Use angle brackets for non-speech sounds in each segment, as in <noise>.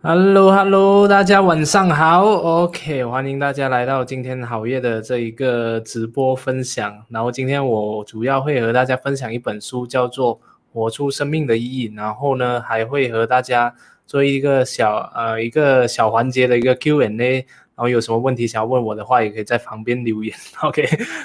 Hello，Hello，大家晚上好。OK，欢迎大家来到今天好夜的这一个直播分享。然后今天我主要会和大家分享一本书，叫做《活出生命的意义》。然后呢，还会和大家做一个小呃一个小环节的一个 Q&A。然后有什么问题想要问我的话，也可以在旁边留言。<laughs> OK，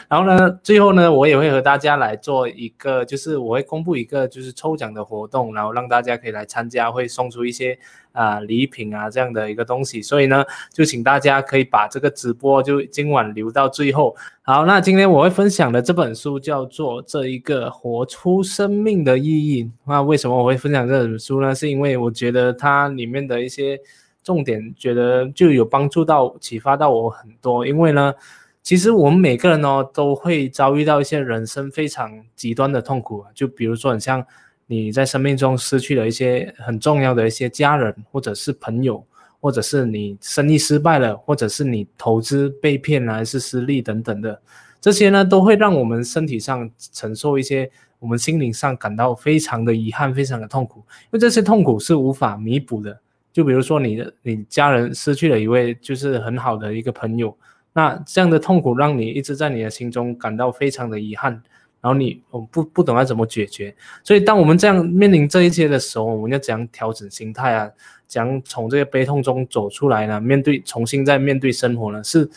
然后呢，最后呢，我也会和大家来做一个，就是我会公布一个就是抽奖的活动，然后让大家可以来参加，会送出一些啊礼品啊这样的一个东西。所以呢，就请大家可以把这个直播就今晚留到最后。好，那今天我会分享的这本书叫做《这一个活出生命的意义》。那为什么我会分享这本书呢？是因为我觉得它里面的一些。重点觉得就有帮助到、启发到我很多，因为呢，其实我们每个人呢都会遭遇到一些人生非常极端的痛苦啊，就比如说，很像你在生命中失去了一些很重要的一些家人，或者是朋友，或者是你生意失败了，或者是你投资被骗了还是失利等等的，这些呢都会让我们身体上承受一些，我们心灵上感到非常的遗憾、非常的痛苦，因为这些痛苦是无法弥补的。就比如说你的你家人失去了一位就是很好的一个朋友，那这样的痛苦让你一直在你的心中感到非常的遗憾，然后你我不不懂要怎么解决，所以当我们这样面临这一些的时候，我们要怎样调整心态啊？怎样从这个悲痛中走出来呢？面对重新再面对生活呢？是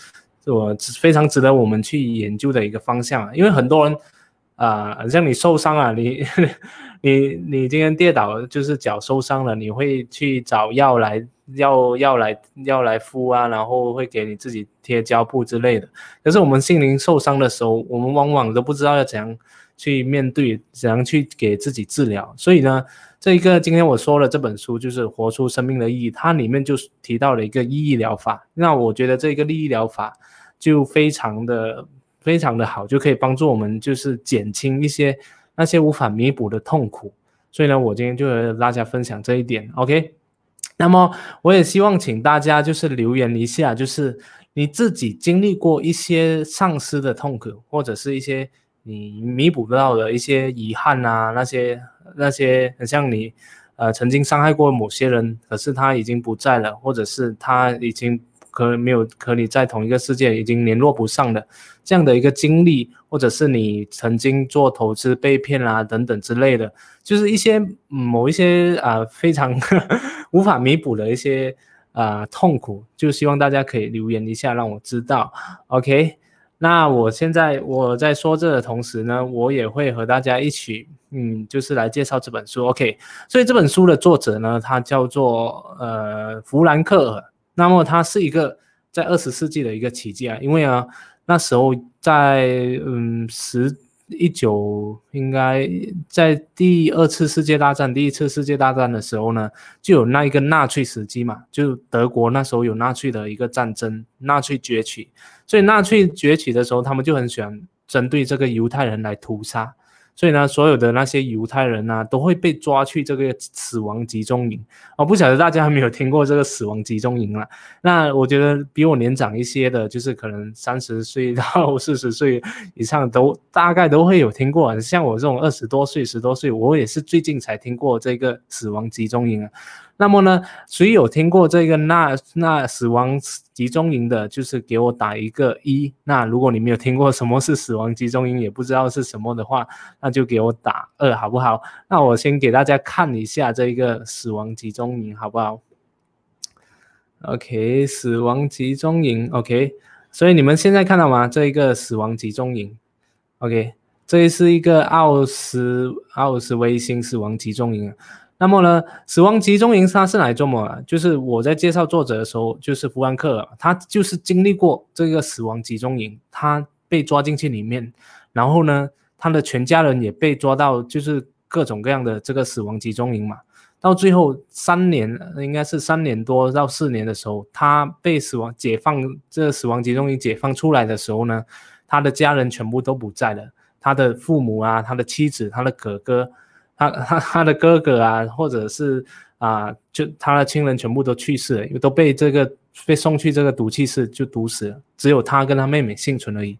我非常值得我们去研究的一个方向啊，因为很多人啊，像你受伤啊，你。<laughs> 你你今天跌倒就是脚受伤了，你会去找药来要要来要来敷啊，然后会给你自己贴胶布之类的。可是我们心灵受伤的时候，我们往往都不知道要怎样去面对，怎样去给自己治疗。所以呢，这一个今天我说了这本书就是活出生命的意义，它里面就提到了一个意义疗法。那我觉得这个利益疗法就非常的非常的好，就可以帮助我们就是减轻一些。那些无法弥补的痛苦，所以呢，我今天就和大家分享这一点，OK？那么我也希望请大家就是留言一下，就是你自己经历过一些丧失的痛苦，或者是一些你弥补不到的一些遗憾啊，那些那些很像你呃曾经伤害过某些人，可是他已经不在了，或者是他已经。可能没有和你在同一个世界，已经联络不上的这样的一个经历，或者是你曾经做投资被骗啦等等之类的，就是一些某一些啊非常 <laughs> 无法弥补的一些啊痛苦，就希望大家可以留言一下，让我知道。OK，那我现在我在说这的同时呢，我也会和大家一起，嗯，就是来介绍这本书。OK，所以这本书的作者呢，他叫做呃弗兰克。那么它是一个在二十世纪的一个奇迹啊，因为啊那时候在嗯十一九应该在第二次世界大战、第一次世界大战的时候呢，就有那一个纳粹时期嘛，就德国那时候有纳粹的一个战争，纳粹崛起，所以纳粹崛起的时候，他们就很喜欢针对这个犹太人来屠杀。所以呢，所有的那些犹太人呢，都会被抓去这个死亡集中营。我不晓得大家有没有听过这个死亡集中营了？那我觉得比我年长一些的，就是可能三十岁到 <laughs> 四十岁以上，都大概都会有听过。像我这种二十多岁、十多岁，我也是最近才听过这个死亡集中营啊。那么呢，谁有听过这个那那死亡集中营的，就是给我打一个一。那如果你没有听过什么是死亡集中营，也不知道是什么的话，那就给我打二，好不好？那我先给大家看一下这一个死亡集中营，好不好？OK，死亡集中营，OK。所以你们现在看到吗？这一个死亡集中营，OK，这是一个奥斯奥斯维辛死亡集中营。那么呢，死亡集中营它是来做么？就是我在介绍作者的时候，就是弗兰克，他就是经历过这个死亡集中营，他被抓进去里面，然后呢，他的全家人也被抓到，就是各种各样的这个死亡集中营嘛。到最后三年，应该是三年多到四年的时候，他被死亡解放，这个死亡集中营解放出来的时候呢，他的家人全部都不在了，他的父母啊，他的妻子，他的哥哥。他他他的哥哥啊，或者是啊，就他的亲人全部都去世了，因为都被这个被送去这个毒气室就毒死了，只有他跟他妹妹幸存而已。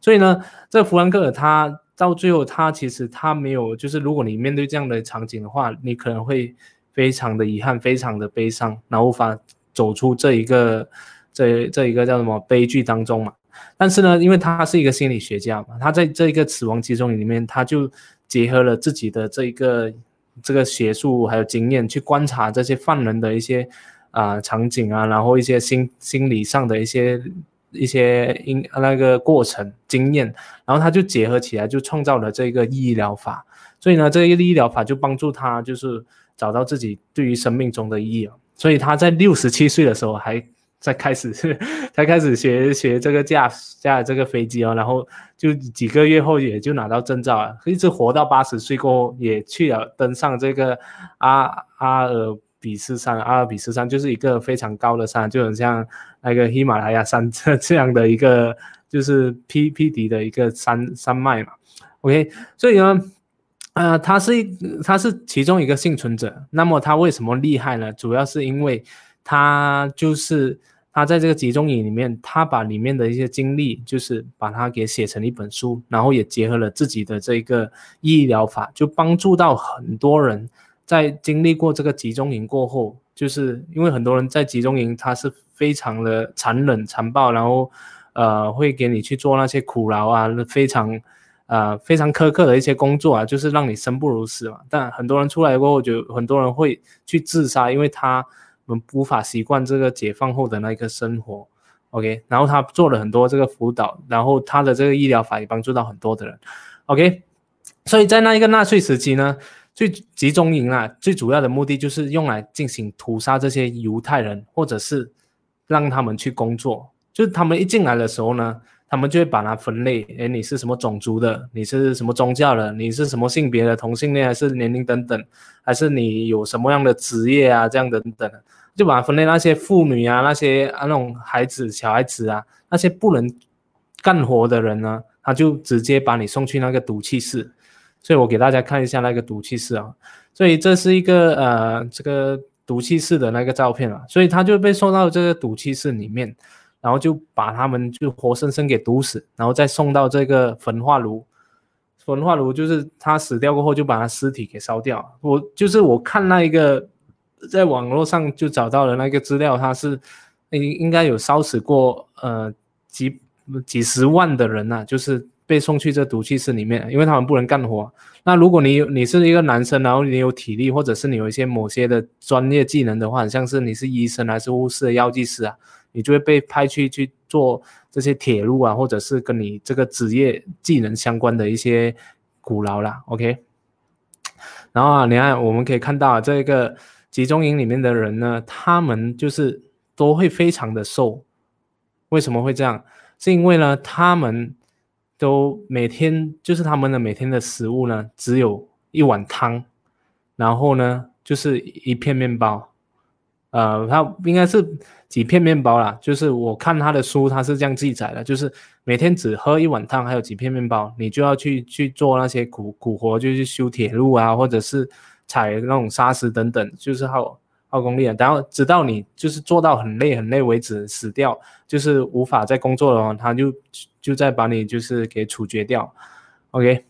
所以呢，这弗兰克尔他到最后他其实他没有，就是如果你面对这样的场景的话，你可能会。非常的遗憾，非常的悲伤，然后无法走出这一个这这一个叫什么悲剧当中嘛。但是呢，因为他是一个心理学家嘛，他在这一个死亡集中营里面，他就结合了自己的这一个这个学术还有经验，去观察这些犯人的一些啊场景啊，然后一些心心理上的一些一些因那个过程经验，然后他就结合起来，就创造了这个意义疗法。所以呢，这个意义疗法就帮助他就是找到自己对于生命中的意义。所以他在六十七岁的时候还。才开始，<laughs> 才开始学学这个驾驾这个飞机哦，然后就几个月后也就拿到证照了，一直活到八十岁过后也去了登上这个阿阿尔比斯山，阿尔比斯山就是一个非常高的山，就很像那个喜马拉雅山这这样的一个就是披披敌的一个山山脉嘛。OK，所以呢，呃，他是他是其中一个幸存者，那么他为什么厉害呢？主要是因为。他就是他在这个集中营里面，他把里面的一些经历，就是把它给写成一本书，然后也结合了自己的这个医疗法，就帮助到很多人在经历过这个集中营过后，就是因为很多人在集中营，他是非常的残忍残暴，然后呃会给你去做那些苦劳啊，非常呃非常苛刻的一些工作啊，就是让你生不如死嘛。但很多人出来过后，就很多人会去自杀，因为他。我们无法习惯这个解放后的那一个生活，OK，然后他做了很多这个辅导，然后他的这个医疗法也帮助到很多的人，OK，所以在那一个纳粹时期呢，最集中营啊，最主要的目的就是用来进行屠杀这些犹太人，或者是让他们去工作，就是他们一进来的时候呢。他们就会把它分类，哎，你是什么种族的？你是什么宗教的？你是什么性别的？同性恋还是年龄等等？还是你有什么样的职业啊？这样等等，就把它分类。那些妇女啊，那些啊那种孩子、小孩子啊，那些不能干活的人呢，他就直接把你送去那个毒气室。所以我给大家看一下那个毒气室啊。所以这是一个呃这个毒气室的那个照片啊。所以他就被送到这个毒气室里面。然后就把他们就活生生给毒死，然后再送到这个焚化炉。焚化炉就是他死掉过后，就把他尸体给烧掉。我就是我看那一个，在网络上就找到了那个资料，他是应应该有烧死过呃几几十万的人呐，就是被送去这毒气室里面，因为他们不能干活。那如果你你是一个男生，然后你有体力，或者是你有一些某些的专业技能的话，像是你是医生还是护士、药剂师啊。你就会被派去去做这些铁路啊，或者是跟你这个职业技能相关的一些苦劳啦。OK，然后啊，你看我们可以看到这个集中营里面的人呢，他们就是都会非常的瘦。为什么会这样？是因为呢，他们都每天就是他们的每天的食物呢，只有一碗汤，然后呢就是一片面包。呃，他应该是几片面包啦，就是我看他的书，他是这样记载的，就是每天只喝一碗汤，还有几片面包，你就要去去做那些苦苦活，就去修铁路啊，或者是采那种沙石等等，就是耗耗功力啊。然后直到你就是做到很累很累为止死掉，就是无法再工作了话，他就就再把你就是给处决掉。OK。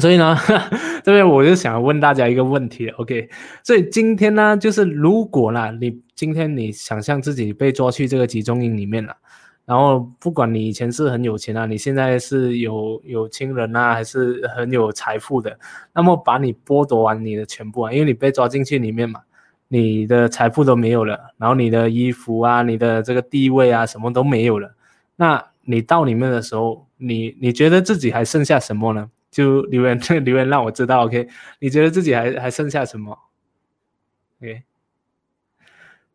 所以呢，<laughs> 这边我就想问大家一个问题，OK？所以今天呢，就是如果呢，你今天你想象自己被抓去这个集中营里面了，然后不管你以前是很有钱啊，你现在是有有亲人啊，还是很有财富的，那么把你剥夺完你的全部啊，因为你被抓进去里面嘛，你的财富都没有了，然后你的衣服啊，你的这个地位啊，什么都没有了，那你到里面的时候，你你觉得自己还剩下什么呢？就留言留言让我知道，OK？你觉得自己还还剩下什么？OK？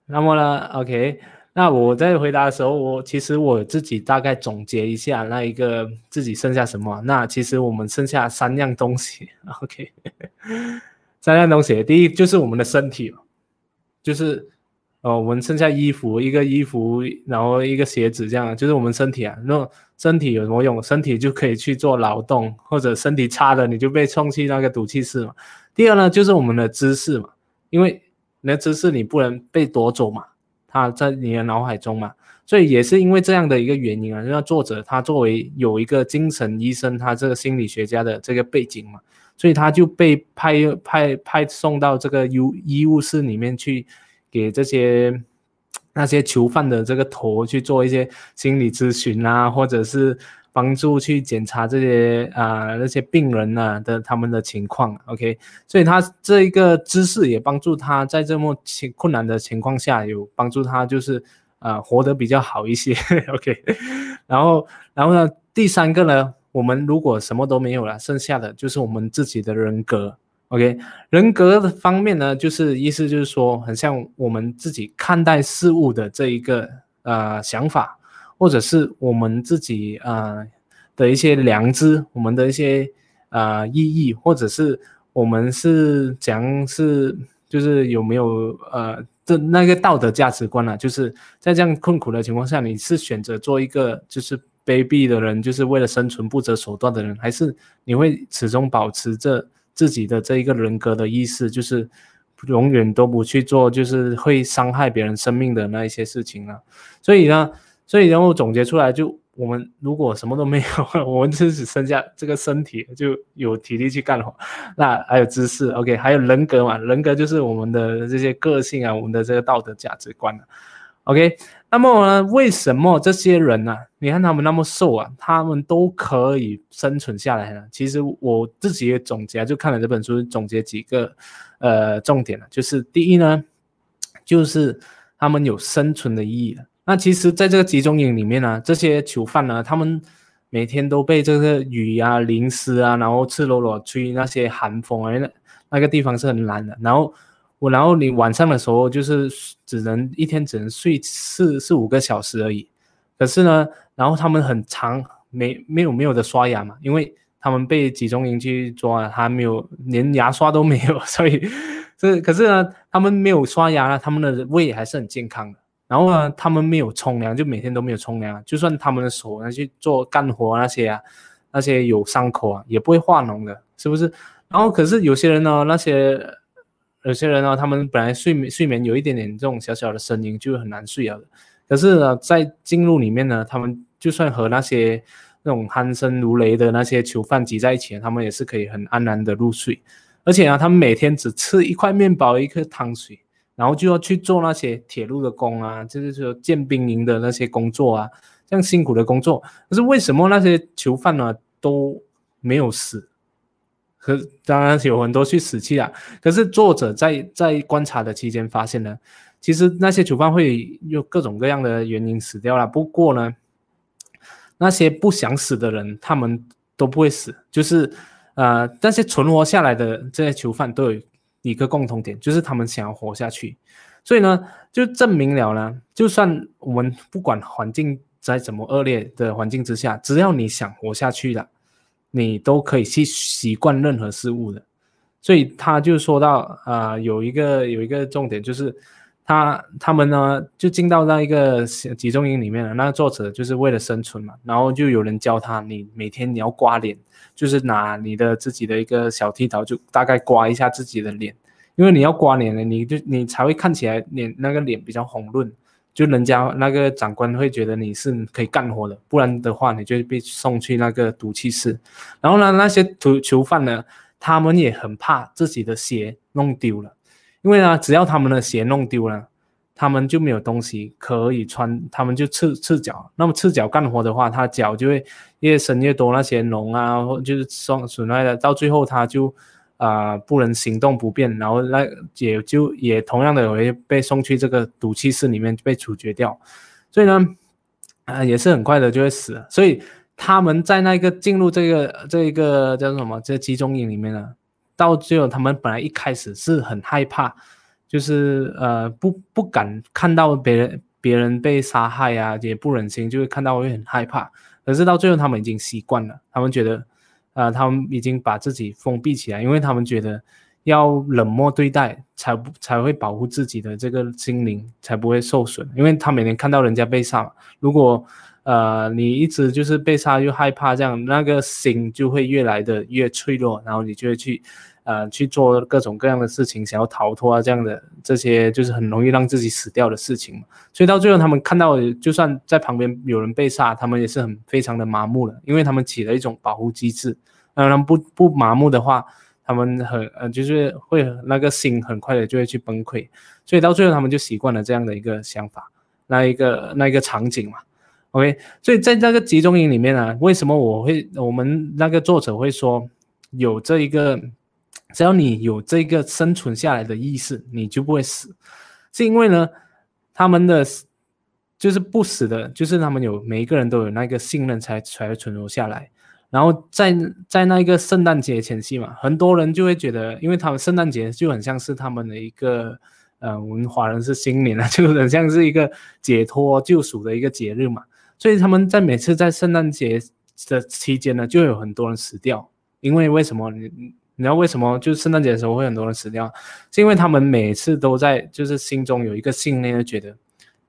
那么呢？OK？那我在回答的时候，我其实我自己大概总结一下那一个自己剩下什么。那其实我们剩下三样东西，<laughs> OK？三样东西，第一就是我们的身体，就是。哦，我们剩下衣服，一个衣服，然后一个鞋子，这样就是我们身体啊。那身体有什么用？身体就可以去做劳动，或者身体差的，你就被送去那个毒气室嘛。第二呢，就是我们的知识嘛，因为你的知识你不能被夺走嘛，它在你的脑海中嘛。所以也是因为这样的一个原因啊，那作者他作为有一个精神医生，他这个心理学家的这个背景嘛。所以他就被派派派送到这个医医务室里面去，给这些那些囚犯的这个头去做一些心理咨询啊，或者是。帮助去检查这些啊那些病人呢的他们的情况，OK，所以他这一个知识也帮助他在这么情困难的情况下有帮助他就是啊活得比较好一些，<laughs> OK，然后然后呢第三个呢，我们如果什么都没有了，剩下的就是我们自己的人格，OK，人格的方面呢，就是意思就是说很像我们自己看待事物的这一个呃想法。或者是我们自己啊的一些良知，我们的一些呃意义，或者是我们是讲是就是有没有呃的那个道德价值观呢？就是在这样困苦的情况下，你是选择做一个就是卑鄙的人，就是为了生存不择手段的人，还是你会始终保持着自己的这一个人格的意识，就是永远都不去做就是会伤害别人生命的那一些事情了？所以呢？所以，然后总结出来，就我们如果什么都没有，<laughs> 我们就只剩下这个身体，就有体力去干活。那还有知识，OK，还有人格嘛？人格就是我们的这些个性啊，我们的这个道德价值观 OK，那么呢，为什么这些人呢？你看他们那么瘦啊，他们都可以生存下来呢？其实我自己也总结，就看了这本书，总结几个呃重点了，就是第一呢，就是他们有生存的意义了。那其实，在这个集中营里面呢，这些囚犯呢，他们每天都被这个雨啊淋湿啊，然后赤裸裸吹那些寒风啊，那那个地方是很冷的。然后我，然后你晚上的时候就是只能一天只能睡四四五个小时而已。可是呢，然后他们很长没没有没有的刷牙嘛，因为他们被集中营去抓，还没有连牙刷都没有，所以这可是呢，他们没有刷牙了，他们的胃还是很健康的。然后呢，他们没有冲凉，就每天都没有冲凉。就算他们的手拿去做干活那些啊，那些有伤口啊，也不会化脓的，是不是？然后可是有些人呢，那些有些人呢，他们本来睡眠睡眠有一点点这种小小的声音，就很难睡了。可是呢，在进入里面呢，他们就算和那些那种鼾声如雷的那些囚犯挤在一起，他们也是可以很安然的入睡。而且呢，他们每天只吃一块面包，一颗汤水。然后就要去做那些铁路的工啊，就是说建兵营的那些工作啊，这样辛苦的工作。可是为什么那些囚犯呢都没有死？可当然有很多去死去了。可是作者在在观察的期间发现呢，其实那些囚犯会有各种各样的原因死掉了。不过呢，那些不想死的人，他们都不会死。就是呃，那些存活下来的这些囚犯都有。一个共同点就是他们想要活下去，所以呢，就证明了呢，就算我们不管环境在怎么恶劣的环境之下，只要你想活下去了，你都可以去习惯任何事物的。所以他就说到，啊，有一个有一个重点就是，他他们呢就进到那一个集中营里面了。那作者就是为了生存嘛，然后就有人教他，你每天你要刮脸。就是拿你的自己的一个小剃刀，就大概刮一下自己的脸，因为你要刮脸了，你就你才会看起来脸那个脸比较红润，就人家那个长官会觉得你是可以干活的，不然的话你就被送去那个毒气室。然后呢，那些囚囚犯呢，他们也很怕自己的鞋弄丢了，因为呢，只要他们的鞋弄丢了。他们就没有东西可以穿，他们就赤赤脚。那么赤脚干活的话，他脚就会越伸越多那些脓啊，或就是损损害的，到最后他就啊不能行动不便，然后那也就也同样的会被送去这个毒气室里面被处决掉。所以呢，啊也是很快的就会死。所以他们在那个进入这个这个叫什么这集中营里面呢，到最后他们本来一开始是很害怕。就是呃不不敢看到别人别人被杀害啊，也不忍心，就会看到会很害怕。可是到最后，他们已经习惯了，他们觉得，啊，他们已经把自己封闭起来，因为他们觉得要冷漠对待，才不才会保护自己的这个心灵，才不会受损。因为他每天看到人家被杀，如果呃你一直就是被杀又害怕，这样那个心就会越来的越脆弱，然后你就会去。呃，去做各种各样的事情，想要逃脱啊，这样的这些就是很容易让自己死掉的事情嘛。所以到最后，他们看到就算在旁边有人被杀，他们也是很非常的麻木了，因为他们起了一种保护机制。当然不不麻木的话，他们很呃就是会那个心很快的就会去崩溃，所以到最后他们就习惯了这样的一个想法，那一个那一个场景嘛。OK，所以在那个集中营里面呢，为什么我会我们那个作者会说有这一个，只要你有这个生存下来的意识，你就不会死，是因为呢，他们的就是不死的，就是他们有每一个人都有那个信任才才会存活下来。然后在在那个圣诞节前夕嘛，很多人就会觉得，因为他们圣诞节就很像是他们的一个，呃，我们华人是新年啊，<laughs> 就很像是一个解脱救赎的一个节日嘛。所以他们在每次在圣诞节的期间呢，就有很多人死掉。因为为什么你知道为什么？就圣诞节的时候会很多人死掉，是因为他们每次都在就是心中有一个信念，就觉得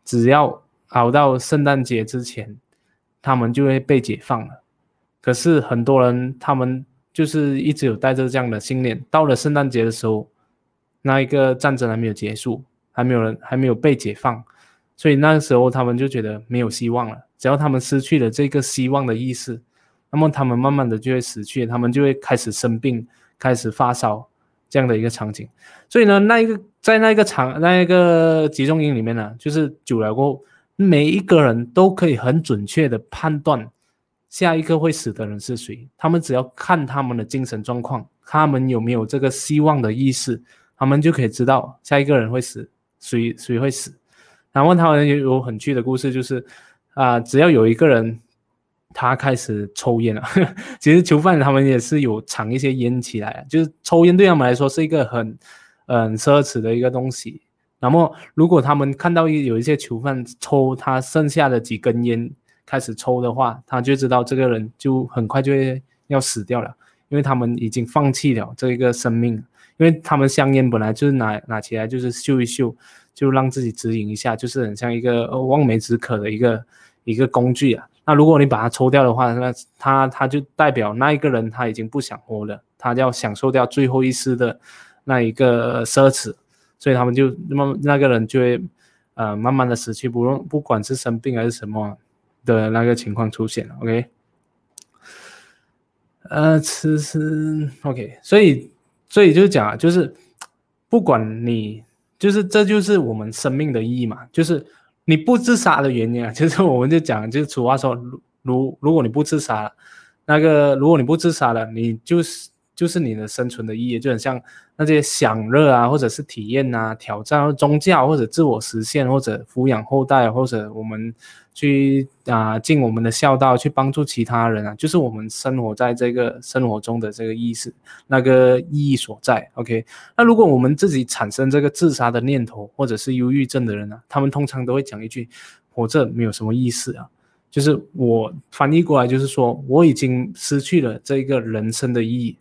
只要熬到圣诞节之前，他们就会被解放了。可是很多人他们就是一直有带着这样的信念，到了圣诞节的时候，那一个战争还没有结束，还没有人还没有被解放，所以那个时候他们就觉得没有希望了。只要他们失去了这个希望的意识，那么他们慢慢的就会死去，他们就会开始生病，开始发烧这样的一个场景。所以呢，那一个在那一个场那一个集中营里面呢，就是久了过后，每一个人都可以很准确的判断下一个会死的人是谁。他们只要看他们的精神状况，他们有没有这个希望的意识，他们就可以知道下一个人会死，谁谁会死。然后他们有很趣的故事，就是。啊，只要有一个人他开始抽烟了，<laughs> 其实囚犯他们也是有藏一些烟起来，就是抽烟对他们来说是一个很嗯奢侈的一个东西。那么如果他们看到一有一些囚犯抽他剩下的几根烟开始抽的话，他就知道这个人就很快就会要死掉了，因为他们已经放弃了这一个生命，因为他们香烟本来就是拿拿起来就是嗅一嗅。就让自己指引一下，就是很像一个望梅止渴的一个一个工具啊。那如果你把它抽掉的话，那它它就代表那一个人他已经不想活了，他要享受掉最后一丝的那一个奢侈，所以他们就那那个人就会呃慢慢的死去，不用不管是生病还是什么的那个情况出现。OK，呃，其实 OK，所以所以就是讲就是不管你。就是这就是我们生命的意义嘛，就是你不自杀的原因啊。其实我们就讲，就是俗话说，如如果你不自杀了，那个如果你不自杀了，你就是就是你的生存的意义，就很像那些享乐啊，或者是体验啊、挑战、宗教或者自我实现，或者抚养后代，或者我们。去啊，尽我们的孝道，去帮助其他人啊，就是我们生活在这个生活中的这个意思，那个意义所在。OK，那如果我们自己产生这个自杀的念头，或者是忧郁症的人呢，他们通常都会讲一句：活着没有什么意思啊。就是我翻译过来就是说，我已经失去了这一个人生的意义，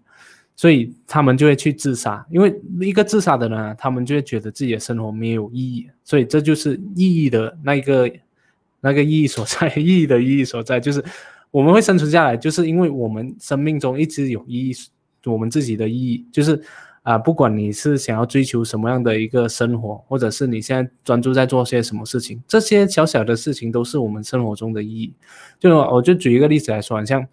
所以他们就会去自杀。因为一个自杀的人啊，他们就会觉得自己的生活没有意义，所以这就是意义的那个。那个意义所在，意义的意义所在，就是我们会生存下来，就是因为我们生命中一直有意义，我们自己的意义，就是啊，不管你是想要追求什么样的一个生活，或者是你现在专注在做些什么事情，这些小小的事情都是我们生活中的意义。就我就举一个例子来说，像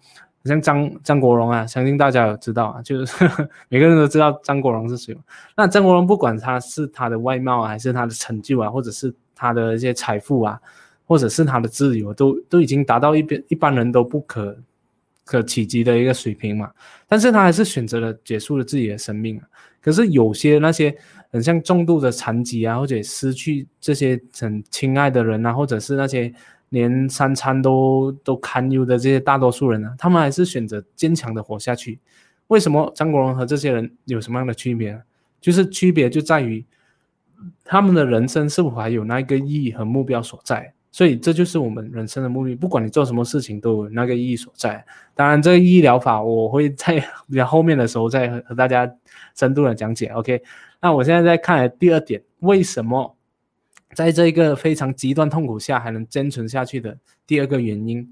像张张国荣啊，相信大家有知道啊，就是 <laughs> 每个人都知道张国荣是谁。那张国荣不管他是他的外貌啊，还是他的成就啊，或者是他的一些财富啊。或者是他的自由都都已经达到一边一般人都不可可企及的一个水平嘛，但是他还是选择了结束了自己的生命啊。可是有些那些很像重度的残疾啊，或者失去这些很亲爱的人啊，或者是那些连三餐都都堪忧的这些大多数人呢，他们还是选择坚强的活下去。为什么张国荣和这些人有什么样的区别？就是区别就在于他们的人生是否还有那个意义和目标所在。所以这就是我们人生的目的，不管你做什么事情都有那个意义所在。当然，这个医疗法我会在后面的时候再和大家深度的讲解。OK，那我现在在看第二点，为什么在这个非常极端痛苦下还能坚存下去的第二个原因，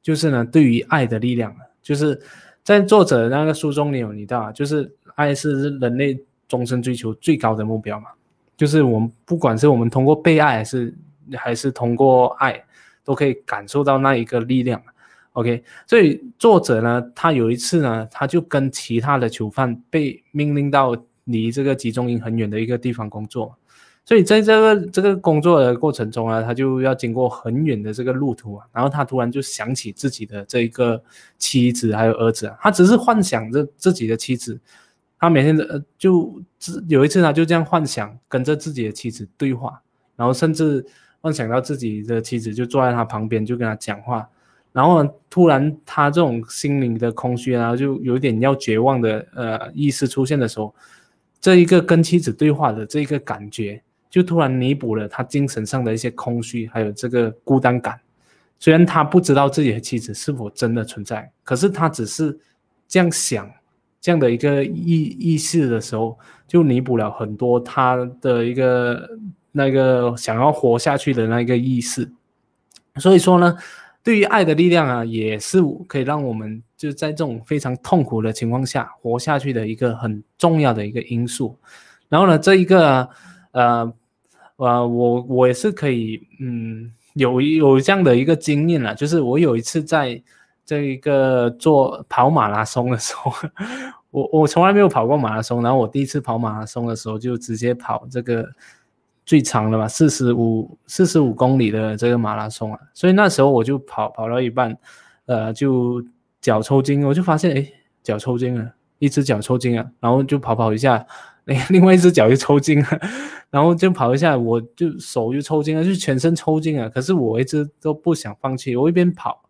就是呢，对于爱的力量，就是在作者那个书中你有提到，就是爱是人类终身追求最高的目标嘛，就是我们不管是我们通过被爱还是。还是通过爱，都可以感受到那一个力量。OK，所以作者呢，他有一次呢，他就跟其他的囚犯被命令到离这个集中营很远的一个地方工作，所以在这个这个工作的过程中啊，他就要经过很远的这个路途啊，然后他突然就想起自己的这一个妻子还有儿子啊，他只是幻想着自己的妻子，他每天的就有一次他就这样幻想跟着自己的妻子对话，然后甚至幻想到自己的妻子就坐在他旁边就跟他讲话。然后突然，他这种心灵的空虚，然后就有点要绝望的呃意识出现的时候，这一个跟妻子对话的这一个感觉，就突然弥补了他精神上的一些空虚，还有这个孤单感。虽然他不知道自己的妻子是否真的存在，可是他只是这样想，这样的一个意意识的时候，就弥补了很多他的一个那个想要活下去的那个意识。所以说呢。对于爱的力量啊，也是可以让我们就在这种非常痛苦的情况下活下去的一个很重要的一个因素。然后呢，这一个呃呃，我我也是可以嗯有有这样的一个经验了，就是我有一次在这一个做跑马拉松的时候，<laughs> 我我从来没有跑过马拉松，然后我第一次跑马拉松的时候就直接跑这个。最长的吧，四十五四十五公里的这个马拉松啊，所以那时候我就跑跑到一半，呃，就脚抽筋，我就发现哎，脚抽筋了，一只脚抽筋了，然后就跑跑一下，哎，<laughs> 另外一只脚就抽筋了，<laughs> 然后就跑一下，我就手就抽筋了，就全身抽筋了。可是我一直都不想放弃，我一边跑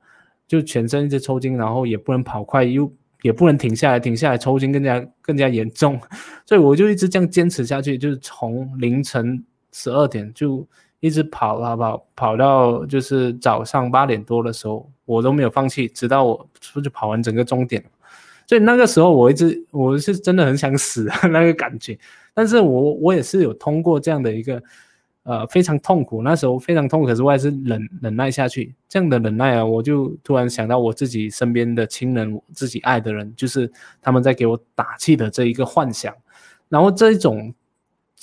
就全身一直抽筋，然后也不能跑快，又也不能停下来，停下来抽筋更加更加严重，<laughs> 所以我就一直这样坚持下去，就是从凌晨。十二点就一直跑啊跑，跑到就是早上八点多的时候，我都没有放弃，直到我出去跑完整个终点。所以那个时候我一直我是真的很想死啊 <laughs> 那个感觉，但是我我也是有通过这样的一个呃非常痛苦，那时候非常痛苦，可是我还是忍忍耐下去。这样的忍耐啊，我就突然想到我自己身边的亲人，自己爱的人，就是他们在给我打气的这一个幻想，然后这一种。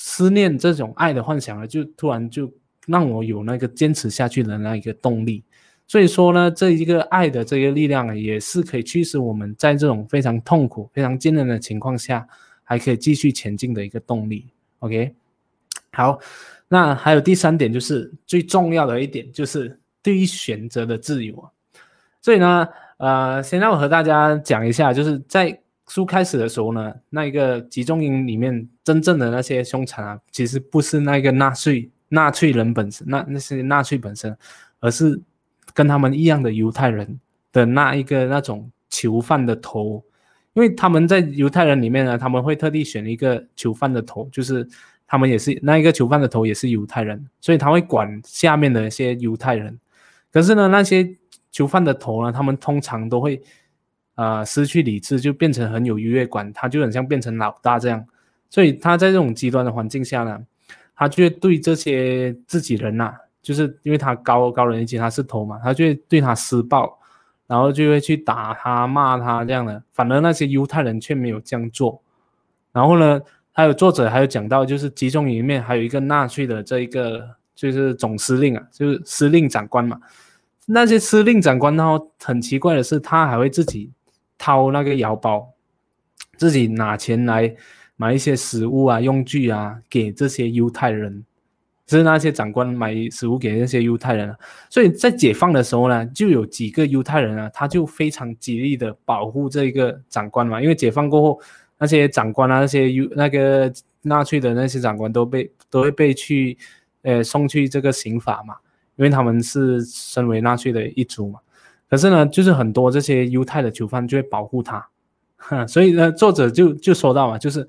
思念这种爱的幻想呢，就突然就让我有那个坚持下去的那一个动力。所以说呢，这一个爱的这个力量啊，也是可以驱使我们在这种非常痛苦、非常艰难的情况下，还可以继续前进的一个动力。OK，好，那还有第三点，就是最重要的一点，就是对于选择的自由。所以呢，呃，先让我和大家讲一下，就是在。书开始的时候呢，那一个集中营里面真正的那些凶残啊，其实不是那个纳粹纳粹人本身，那那些纳粹本身，而是跟他们一样的犹太人的那一个那种囚犯的头，因为他们在犹太人里面呢，他们会特地选一个囚犯的头，就是他们也是那一个囚犯的头也是犹太人，所以他会管下面的一些犹太人。可是呢，那些囚犯的头呢，他们通常都会。啊，失去理智就变成很有优越感，他就很像变成老大这样，所以他在这种极端的环境下呢，他就对这些自己人呐，就是因为他高高人一级，他是头嘛，他就会对他施暴，然后就会去打他、骂他这样的。反而那些犹太人却没有这样做。然后呢，还有作者还有讲到，就是集中营里面还有一个纳粹的这一个就是总司令啊，就是司令长官嘛。那些司令长官，然后很奇怪的是，他还会自己。掏那个腰包，自己拿钱来买一些食物啊、用具啊，给这些犹太人。是那些长官买食物给那些犹太人，所以在解放的时候呢，就有几个犹太人啊，他就非常极力的保护这个长官嘛。因为解放过后，那些长官啊、那些犹那个纳粹的那些长官都被都会被去呃送去这个刑法嘛，因为他们是身为纳粹的一族嘛。可是呢，就是很多这些犹太的囚犯就会保护他，<laughs> 所以呢，作者就就说到嘛，就是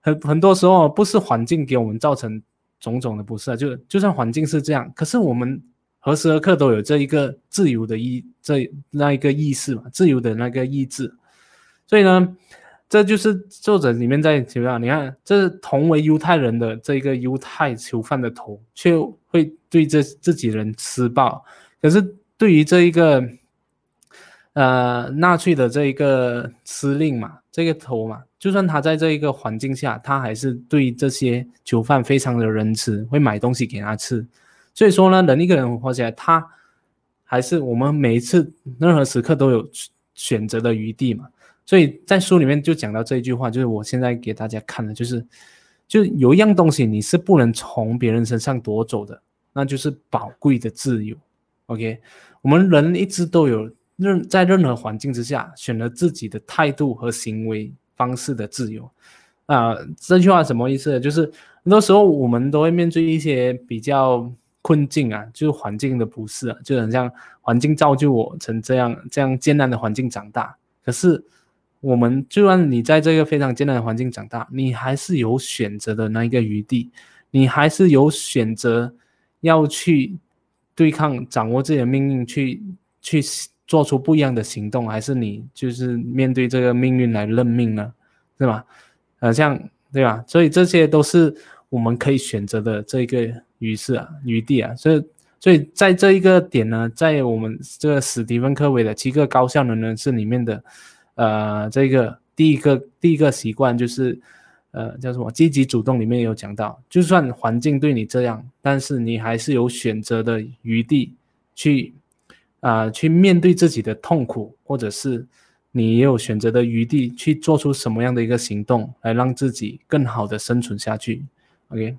很很多时候不是环境给我们造成种种的不适，就就算环境是这样，可是我们何时何刻都有这一个自由的意这那一个意识嘛，自由的那个意志，所以呢，这就是作者里面在提到，你看，这同为犹太人的这一个犹太囚犯的头，却会对这自己人施暴，可是对于这一个。呃，纳粹的这一个司令嘛，这个头嘛，就算他在这一个环境下，他还是对这些囚犯非常的仁慈，会买东西给他吃。所以说呢，人一个人活起来，他还是我们每一次任何时刻都有选择的余地嘛？所以在书里面就讲到这一句话，就是我现在给大家看的，就是就有一样东西你是不能从别人身上夺走的，那就是宝贵的自由。OK，我们人一直都有任在任何环境之下选择自己的态度和行为方式的自由。啊，这句话什么意思？就是很多时候我们都会面对一些比较困境啊，就是环境的不适啊，就很像环境造就我成这样这样艰难的环境长大。可是我们就算你在这个非常艰难的环境长大，你还是有选择的那一个余地，你还是有选择要去对抗、掌握自己的命运，去去做出不一样的行动，还是你就是面对这个命运来认命呢？是吧？呃，像对吧？所以这些都是我们可以选择的这个余势啊、余地啊。所以，所以在这一个点呢，在我们这个史蒂芬·科维的七个高效能人士里面的，呃，这个第一个第一个习惯就是，呃，叫什么？积极主动里面有讲到，就算环境对你这样，但是你还是有选择的余地，去啊，去面对自己的痛苦，或者是。你也有选择的余地去做出什么样的一个行动，来让自己更好的生存下去。OK，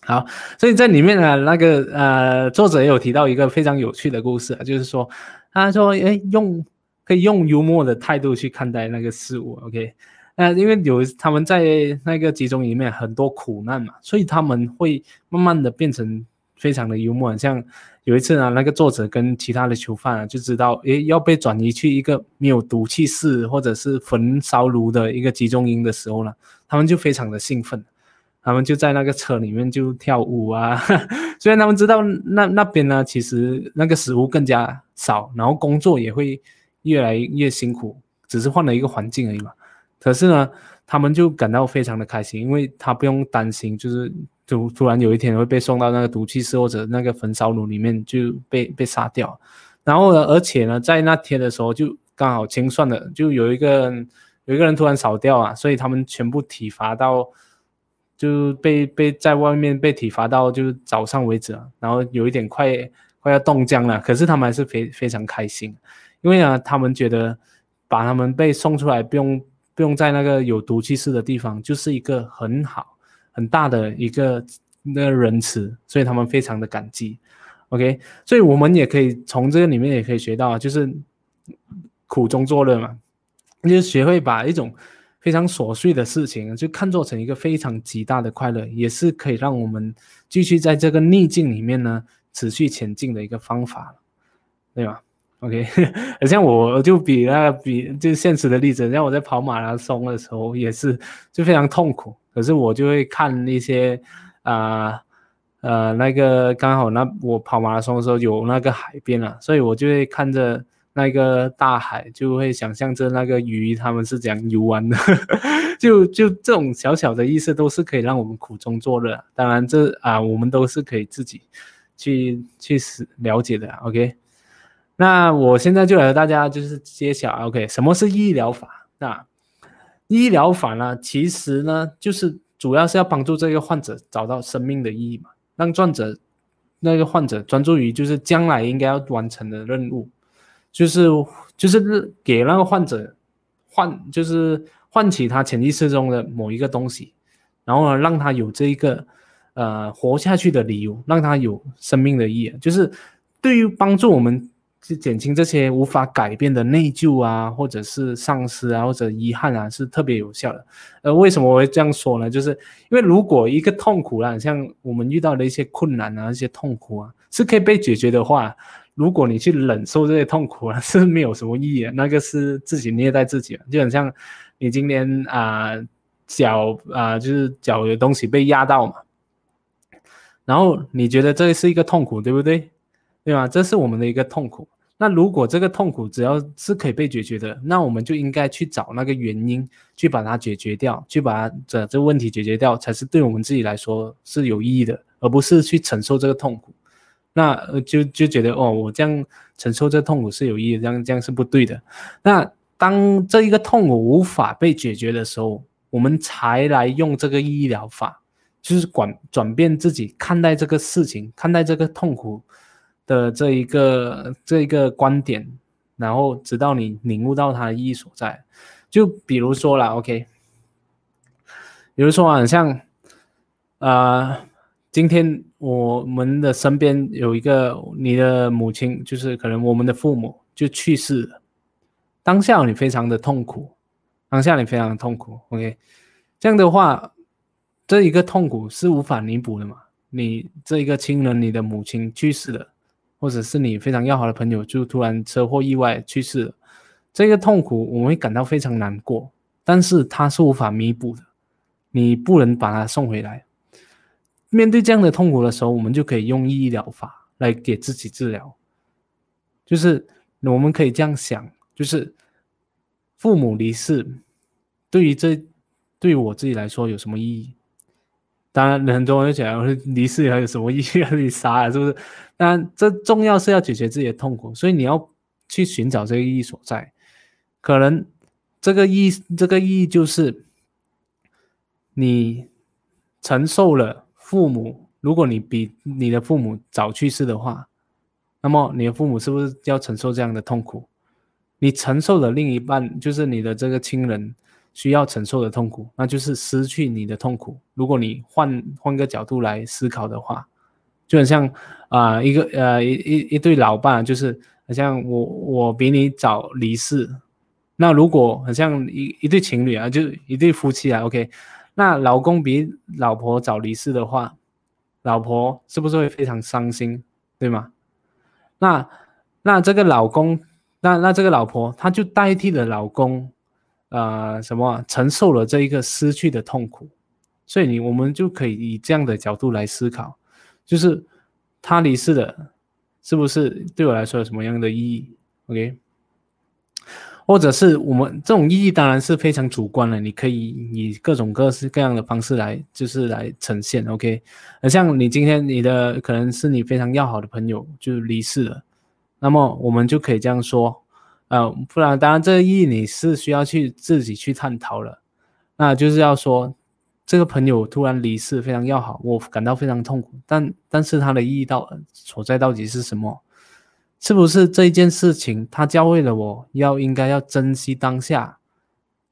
好，所以在里面呢，那个呃，作者也有提到一个非常有趣的故事，就是说，他说，哎，用可以用幽默的态度去看待那个事物。OK，那因为有他们在那个集中营里面很多苦难嘛，所以他们会慢慢的变成非常的幽默，像。有一次呢，那个作者跟其他的囚犯啊，就知道诶要被转移去一个没有毒气室或者是焚烧炉的一个集中营的时候呢，他们就非常的兴奋，他们就在那个车里面就跳舞啊。<laughs> 虽然他们知道那那边呢，其实那个食物更加少，然后工作也会越来越辛苦，只是换了一个环境而已嘛。可是呢，他们就感到非常的开心，因为他不用担心，就是。就突然有一天会被送到那个毒气室或者那个焚烧炉里面就被被杀掉，然后呢，而且呢，在那天的时候就刚好清算的，就有一个有一个人突然少掉啊，所以他们全部体罚到就被被在外面被体罚到就是早上为止，啊然后有一点快快要冻僵了，可是他们还是非非常开心，因为呢，他们觉得把他们被送出来不用不用在那个有毒气室的地方，就是一个很好。很大的一个那个仁慈，所以他们非常的感激。OK，所以我们也可以从这个里面也可以学到，就是苦中作乐嘛，就是学会把一种非常琐碎的事情，就看作成一个非常极大的快乐，也是可以让我们继续在这个逆境里面呢持续前进的一个方法，对吧？OK，<laughs> 像我就比那个比就现实的例子，像我在跑马拉松的时候也是就非常痛苦。可是我就会看一些，啊，呃，那个刚好那我跑马拉松的时候有那个海边了，所以我就会看着那个大海，就会想象着那个鱼他们是怎样游玩的，<laughs> 就就这种小小的意思都是可以让我们苦中作乐。当然这啊，我们都是可以自己去去了解的。OK，那我现在就来和大家就是揭晓，OK，什么是医疗法？那医疗法呢，其实呢，就是主要是要帮助这个患者找到生命的意义嘛，让患者那个患者专注于就是将来应该要完成的任务，就是就是给那个患者唤就是唤起他潜意识中的某一个东西，然后呢，让他有这一个呃活下去的理由，让他有生命的意义，就是对于帮助我们。去减轻这些无法改变的内疚啊，或者是丧失啊，或者遗憾啊，是特别有效的。呃，为什么我会这样说呢？就是因为如果一个痛苦啊，像我们遇到的一些困难啊，一些痛苦啊，是可以被解决的话，如果你去忍受这些痛苦啊，<laughs> 是没有什么意义的。那个是自己虐待自己，就很像你今天啊脚啊，就是脚有东西被压到嘛，然后你觉得这是一个痛苦，对不对？对吧？这是我们的一个痛苦。那如果这个痛苦只要是可以被解决的，那我们就应该去找那个原因，去把它解决掉，去把这这个问题解决掉，才是对我们自己来说是有意义的，而不是去承受这个痛苦。那就就觉得哦，我这样承受这痛苦是有意义，这样这样是不对的。那当这一个痛苦无法被解决的时候，我们才来用这个医疗法，就是管转变自己看待这个事情，看待这个痛苦。的这一个这一个观点，然后直到你领悟到它的意义所在。就比如说啦 o k 比如说啊，像啊，今天我们的身边有一个你的母亲，就是可能我们的父母就去世了，当下你非常的痛苦，当下你非常的痛苦，OK，这样的话，这一个痛苦是无法弥补的嘛？你这一个亲人，你的母亲去世了，或者是你非常要好的朋友就突然车祸意外去世了，这个痛苦我们会感到非常难过，但是它是无法弥补的。你不能把它送回来。面对这样的痛苦的时候，我们就可以用医疗法来给自己治疗。就是我们可以这样想：，就是父母离世，对于这对于我自己来说有什么意义？当然，很多人讲离世还有什么意义？你杀了是不是？但，这重要是要解决自己的痛苦，所以你要去寻找这个意义所在。可能这个意这个意义就是。你承受了父母，如果你比你的父母早去世的话，那么你的父母是不是要承受这样的痛苦？你承受的另一半就是你的这个亲人需要承受的痛苦，那就是失去你的痛苦。如果你换换个角度来思考的话，就很像啊一个呃一一一对老伴，就是很像我我比你早离世，那如果很像一一对情侣啊，就一对夫妻啊，OK。那老公比老婆早离世的话，老婆是不是会非常伤心，对吗？那那这个老公，那那这个老婆，她就代替了老公，呃，什么承受了这一个失去的痛苦，所以你我们就可以以这样的角度来思考，就是他离世了，是不是对我来说有什么样的意义？OK。或者是我们这种意义当然是非常主观的，你可以以各种各式各样的方式来，就是来呈现。OK，那像你今天你的可能是你非常要好的朋友就离世了，那么我们就可以这样说，呃，不然当然这个意义你是需要去自己去探讨了。那就是要说这个朋友突然离世非常要好，我感到非常痛苦，但但是它的意义到所在到底是什么？是不是这一件事情，他教会了我要应该要珍惜当下，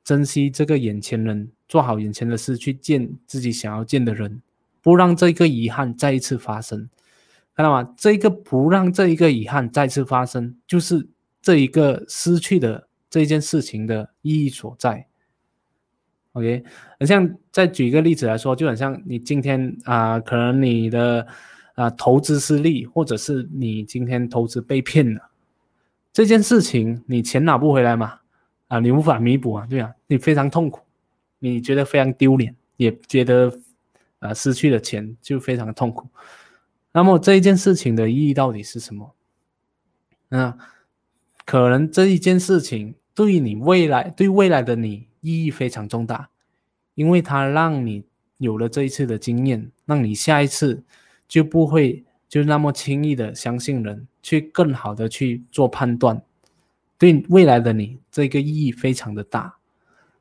珍惜这个眼前人，做好眼前的事，去见自己想要见的人，不让这个遗憾再一次发生，看到吗？这个不让这一个遗憾再次发生，就是这一个失去的这件事情的意义所在。OK，很像再举一个例子来说，就很像你今天啊，可能你的。啊，投资失利，或者是你今天投资被骗了，这件事情你钱拿不回来嘛？啊，你无法弥补啊，对啊，你非常痛苦，你觉得非常丢脸，也觉得啊失去了钱就非常的痛苦。那么这一件事情的意义到底是什么？那可能这一件事情对你未来，对未来的你意义非常重大，因为它让你有了这一次的经验，让你下一次。就不会就那么轻易的相信人，去更好的去做判断，对未来的你这个意义非常的大，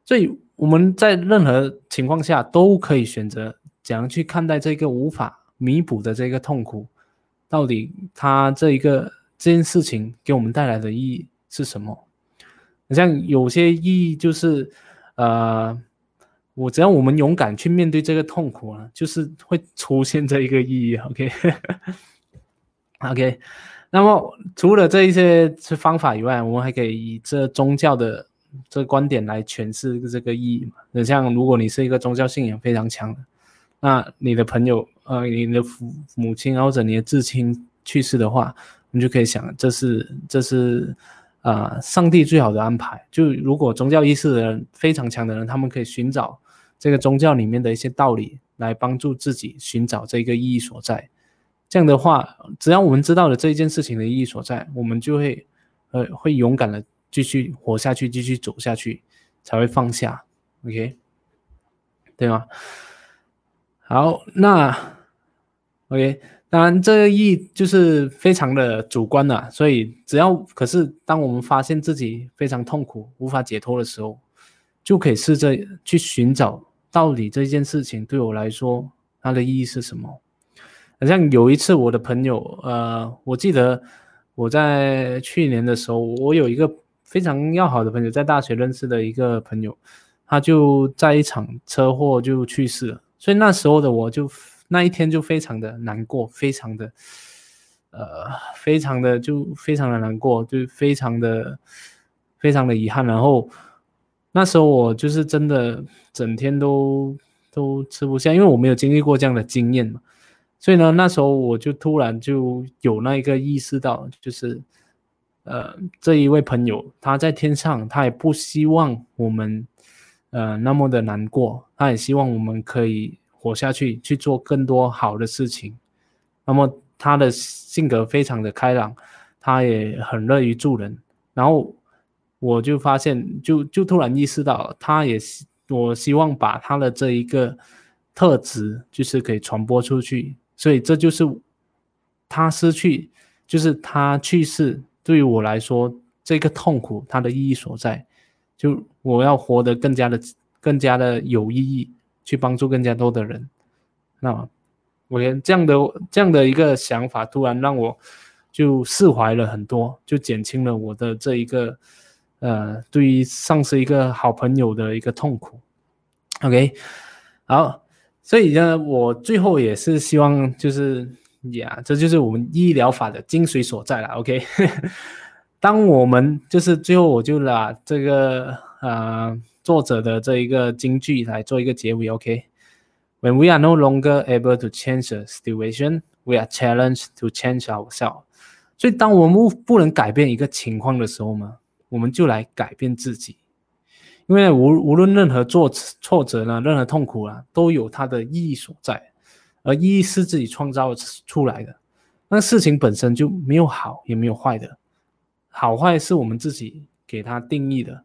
所以我们在任何情况下都可以选择怎样去看待这个无法弥补的这个痛苦，到底它这一个这件事情给我们带来的意义是什么？你像有些意义就是呃。我只要我们勇敢去面对这个痛苦啊，就是会出现这一个意义。OK，OK。那么除了这一些方法以外，我们还可以以这宗教的这观点来诠释这个意义嘛？你像如果你是一个宗教信仰非常强的，那你的朋友呃，你的父母亲或者你的至亲去世的话，你就可以想，这是这是啊，上帝最好的安排。就如果宗教意识的人非常强的人，他们可以寻找。这个宗教里面的一些道理，来帮助自己寻找这个意义所在。这样的话，只要我们知道了这一件事情的意义所在，我们就会，呃，会勇敢的继续活下去，继续走下去，才会放下。OK，对吗？好，那 OK，当然这个意义就是非常的主观的，所以只要可是当我们发现自己非常痛苦、无法解脱的时候。就可以试着去寻找到底这件事情对我来说它的意义是什么。好像有一次我的朋友，呃，我记得我在去年的时候，我有一个非常要好的朋友，在大学认识的一个朋友，他就在一场车祸就去世了。所以那时候的我就那一天就非常的难过，非常的，呃，非常的就非常的难过，就非常的非常的遗憾。然后那时候我就是真的整天都都吃不下，因为我没有经历过这样的经验嘛。所以呢，那时候我就突然就有那一个意识到，就是，呃，这一位朋友他在天上，他也不希望我们，呃，那么的难过，他也希望我们可以活下去，去做更多好的事情。那么他的性格非常的开朗，他也很乐于助人。然后我就发现，就就突然意识到，他也我希望把他的这一个特质，就是可以传播出去。所以这就是他失去，就是他去世，对于我来说，这个痛苦它的意义所在，就我要活得更加的、更加的有意义，去帮助更加多的人。那我连这样的这样的一个想法，突然让我就释怀了很多，就减轻了我的这一个呃，对于丧失一个好朋友的一个痛苦。OK，好。所以呢，我最后也是希望，就是呀，这就是我们医疗法的精髓所在了。OK，<laughs> 当我们就是最后，我就拿这个啊作者的这一个金句来做一个结尾。OK，When we are no longer able to change the situation, we are challenged to change ourselves。所以，当我们不能改变一个情况的时候嘛，我们就来改变自己。因为无无论任何挫挫折呢，任何痛苦啊，都有它的意义所在，而意义是自己创造出来的。那事情本身就没有好也没有坏的，好坏是我们自己给它定义的，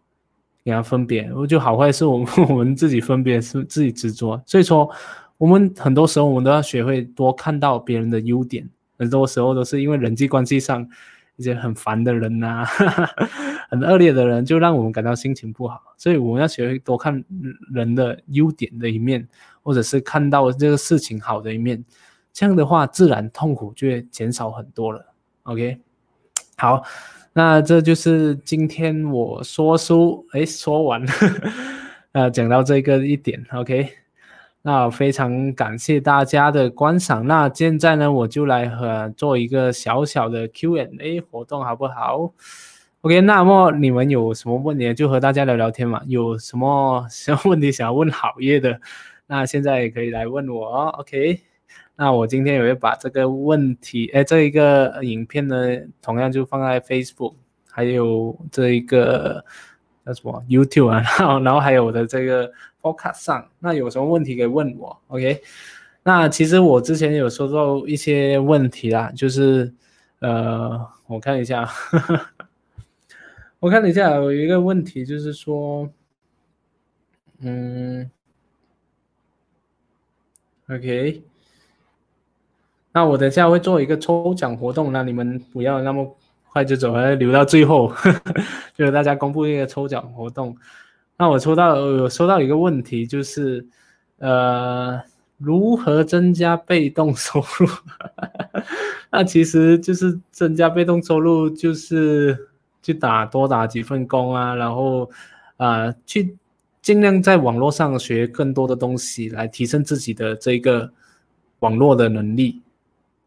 给它分别。我就好坏是我们 <laughs> 我们自己分别，是自己执着。所以说，我们很多时候我们都要学会多看到别人的优点。很多时候都是因为人际关系上。一些很烦的人呐，<laughs> 很恶劣的人，就让我们感到心情不好。所以我们要学会多看人的优点的一面，或者是看到这个事情好的一面。这样的话，自然痛苦就会减少很多了。OK，好，那这就是今天我说书，哎，说完，<laughs> 呃，讲到这个一点。OK。那非常感谢大家的观赏。那现在呢，我就来和做一个小小的 Q&A 活动，好不好？OK，那么你们有什么问题，就和大家聊聊天嘛。有什么什么问题想要问好业的，那现在也可以来问我。OK，那我今天也会把这个问题，哎，这一个影片呢，同样就放在 Facebook，还有这一个。叫什么 YouTube 啊，然后然后还有我的这个 Podcast 上，那有什么问题可以问我？OK，那其实我之前有收到一些问题啦，就是呃，我看一下，<laughs> 我看了一下，有一个问题就是说，嗯，OK，那我等下会做一个抽奖活动，那你们不要那么。快就走，还留到最后，<laughs> 就是大家公布一个抽奖活动。那我抽到有收到一个问题，就是呃，如何增加被动收入？<laughs> 那其实就是增加被动收入，就是去打多打几份工啊，然后啊，去尽量在网络上学更多的东西，来提升自己的这个网络的能力，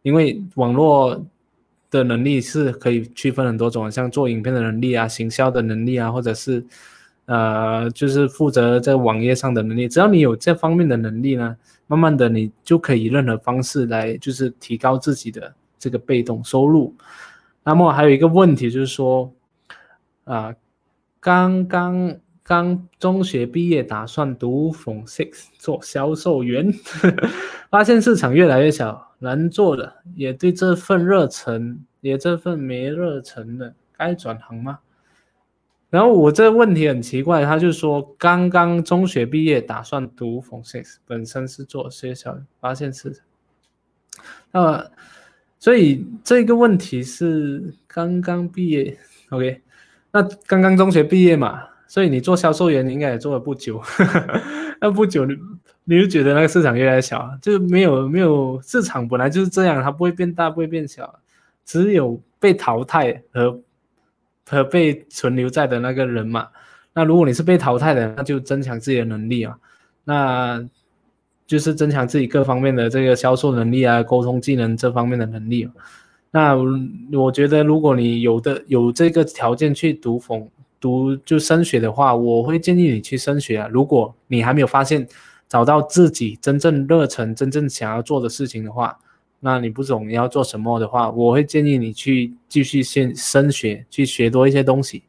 因为网络。的能力是可以区分很多种，像做影片的能力啊、行销的能力啊，或者是，呃，就是负责在网页上的能力。只要你有这方面的能力呢，慢慢的你就可以任何方式来就是提高自己的这个被动收入。那么还有一个问题就是说，啊，刚刚刚中学毕业，打算读 Form Six 做销售员，<laughs> 发现市场越来越小。能做的，也对这份热忱，也这份没热忱的，该转行吗？然后我这问题很奇怪，他就说刚刚中学毕业，打算读 f o r Six，本身是做学校，发现是，那所以这个问题是刚刚毕业，OK，那刚刚中学毕业嘛，所以你做销售员你应该也做了不久，<laughs> 那不久你你就觉得那个市场越来越小，就没有没有市场本来就是这样，它不会变大不会变小，只有被淘汰和和被存留在的那个人嘛。那如果你是被淘汰的，那就增强自己的能力啊，那就是增强自己各方面的这个销售能力啊、沟通技能这方面的能力。那我觉得，如果你有的有这个条件去读逢读就升学的话，我会建议你去升学啊。如果你还没有发现找到自己真正热忱、真正想要做的事情的话，那你不懂你要做什么的话，我会建议你去继续先升学，去学多一些东西，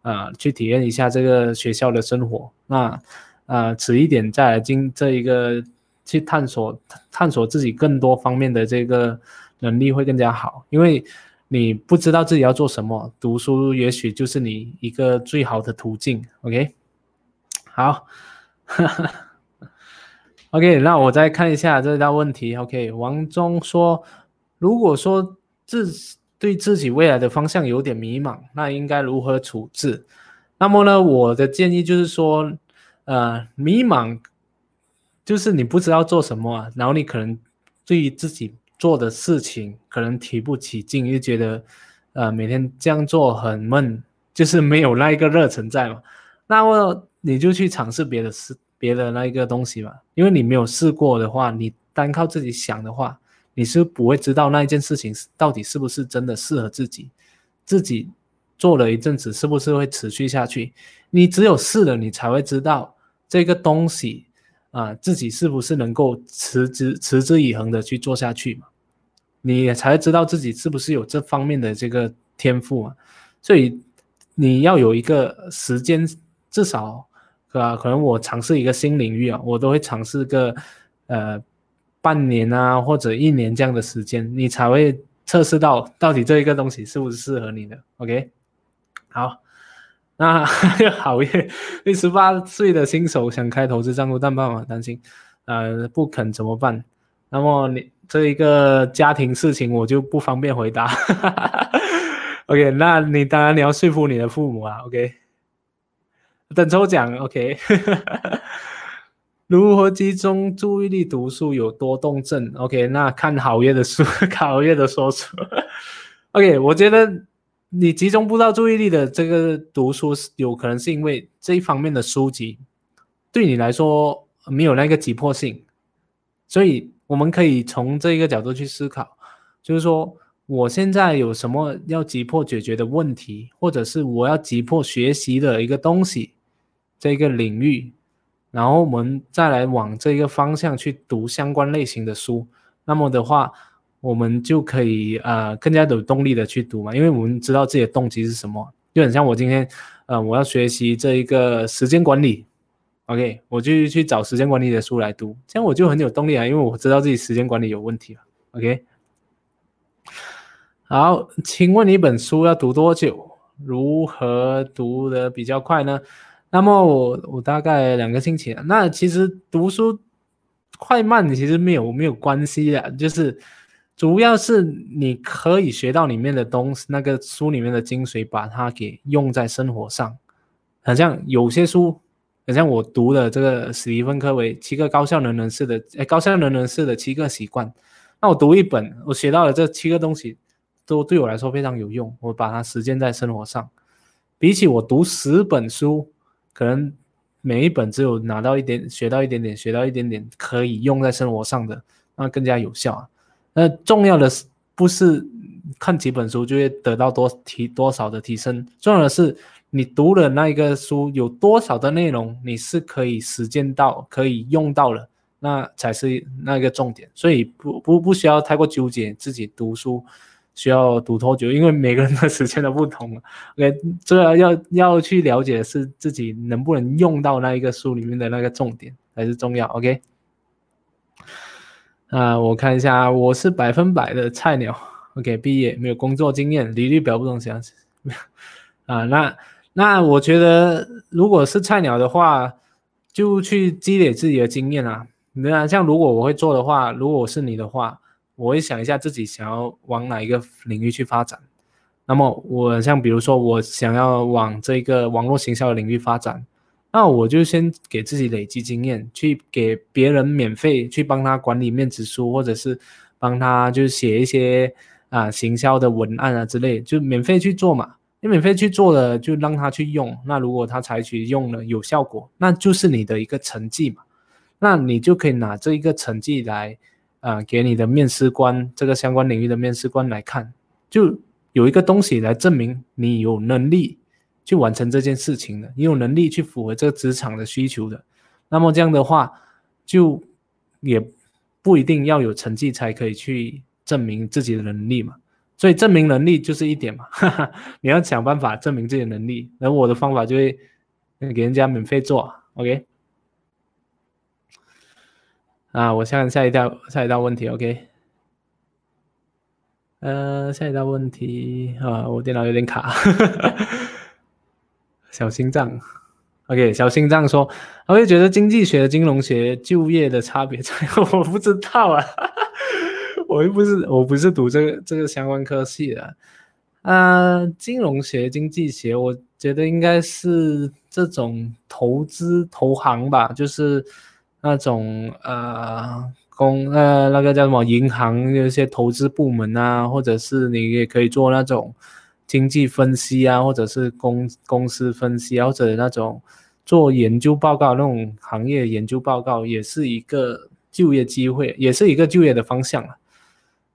啊，去体验一下这个学校的生活。那啊，迟一点再来进这一个去探索探索自己更多方面的这个。能力会更加好，因为你不知道自己要做什么，读书也许就是你一个最好的途径。OK，好，<laughs> OK，那我再看一下这道问题。OK，王忠说，如果说自对自己未来的方向有点迷茫，那应该如何处置？那么呢，我的建议就是说，呃，迷茫就是你不知道做什么，然后你可能对于自己。做的事情可能提不起劲，就觉得，呃，每天这样做很闷，就是没有那一个热忱在嘛。那么你就去尝试别的事，别的那一个东西嘛。因为你没有试过的话，你单靠自己想的话，你是不会知道那一件事情到底是不是真的适合自己。自己做了一阵子，是不是会持续下去？你只有试了，你才会知道这个东西啊，自己是不是能够持之持之以恒的去做下去嘛。你才知道自己是不是有这方面的这个天赋啊，所以你要有一个时间，至少啊，可能我尝试一个新领域啊，我都会尝试个呃半年啊或者一年这样的时间，你才会测试到到底这一个东西是不是适合你的。OK，好，那 <laughs> 好耶，那十八岁的新手想开投资账户，但爸妈担心，呃，不肯怎么办？那么你。这一个家庭事情我就不方便回答。<laughs> OK，那你当然你要说服你的父母啊。OK，等抽奖。OK，如何集中注意力读书有多动症？OK，那看好月的书，<laughs> 看好月的说书。OK，我觉得你集中不到注意力的这个读书，有可能是因为这一方面的书籍对你来说没有那个急迫性，所以。我们可以从这一个角度去思考，就是说，我现在有什么要急迫解决的问题，或者是我要急迫学习的一个东西，这个领域，然后我们再来往这个方向去读相关类型的书，那么的话，我们就可以呃更加有动力的去读嘛，因为我们知道自己的动机是什么，就很像我今天，呃，我要学习这一个时间管理。OK，我就去找时间管理的书来读，这样我就很有动力啊，因为我知道自己时间管理有问题了。OK，好，请问你一本书要读多久？如何读的比较快呢？那么我我大概两个星期。那其实读书快慢其实没有没有关系的，就是主要是你可以学到里面的东西，那个书里面的精髓，把它给用在生活上。好像有些书。好像我读的这个史蒂芬科维《七个高效能人士的哎高效能人士的七个习惯》，那我读一本，我学到了这七个东西都对我来说非常有用，我把它实践在生活上。比起我读十本书，可能每一本只有拿到一点，学到一点点，学到一点点可以用在生活上的，那更加有效啊。那重要的是不是看几本书就会得到多提多少的提升，重要的是。你读了那一个书有多少的内容，你是可以实践到、可以用到了，那才是那个重点。所以不不不需要太过纠结自己读书需要读多久，因为每个人的时间都不同。OK，这要要要去了解的是自己能不能用到那一个书里面的那个重点才是重要。OK，啊，我看一下，我是百分百的菜鸟。OK，毕业没有工作经验，履历表不懂写啊，那。那我觉得，如果是菜鸟的话，就去积累自己的经验啊。那像如果我会做的话，如果我是你的话，我会想一下自己想要往哪一个领域去发展。那么我像比如说我想要往这个网络行销的领域发展，那我就先给自己累积经验，去给别人免费去帮他管理面子书，或者是帮他就是写一些啊行销的文案啊之类，就免费去做嘛。你免费去做了，就让他去用。那如果他采取用了有效果，那就是你的一个成绩嘛。那你就可以拿这一个成绩来啊给你的面试官，这个相关领域的面试官来看，就。有一个东西来证明你有能力去完成这件事情的，你有能力去符合这个职场的需求的，那么这样的话就也不一定要有成绩才可以去证明自己的能力嘛。所以证明能力就是一点嘛，哈 <laughs> 哈你要想办法证明自己的能力。然后我的方法就会给人家免费做，OK？啊，我下下一道下一道问题，OK？呃，下一道问题啊，我电脑有点卡，小心脏。OK，小心脏说，我就觉得经济学、金融学就业的差别在，我不知道啊，<laughs> 我又不是我不是读这个这个相关科系的。啊，金融学、经济学，我觉得应该是这种投资投行吧，就是那种呃。公呃那个叫什么银行有一些投资部门啊，或者是你也可以做那种经济分析啊，或者是公公司分析，或者那种做研究报告那种行业研究报告，也是一个就业机会，也是一个就业的方向啊。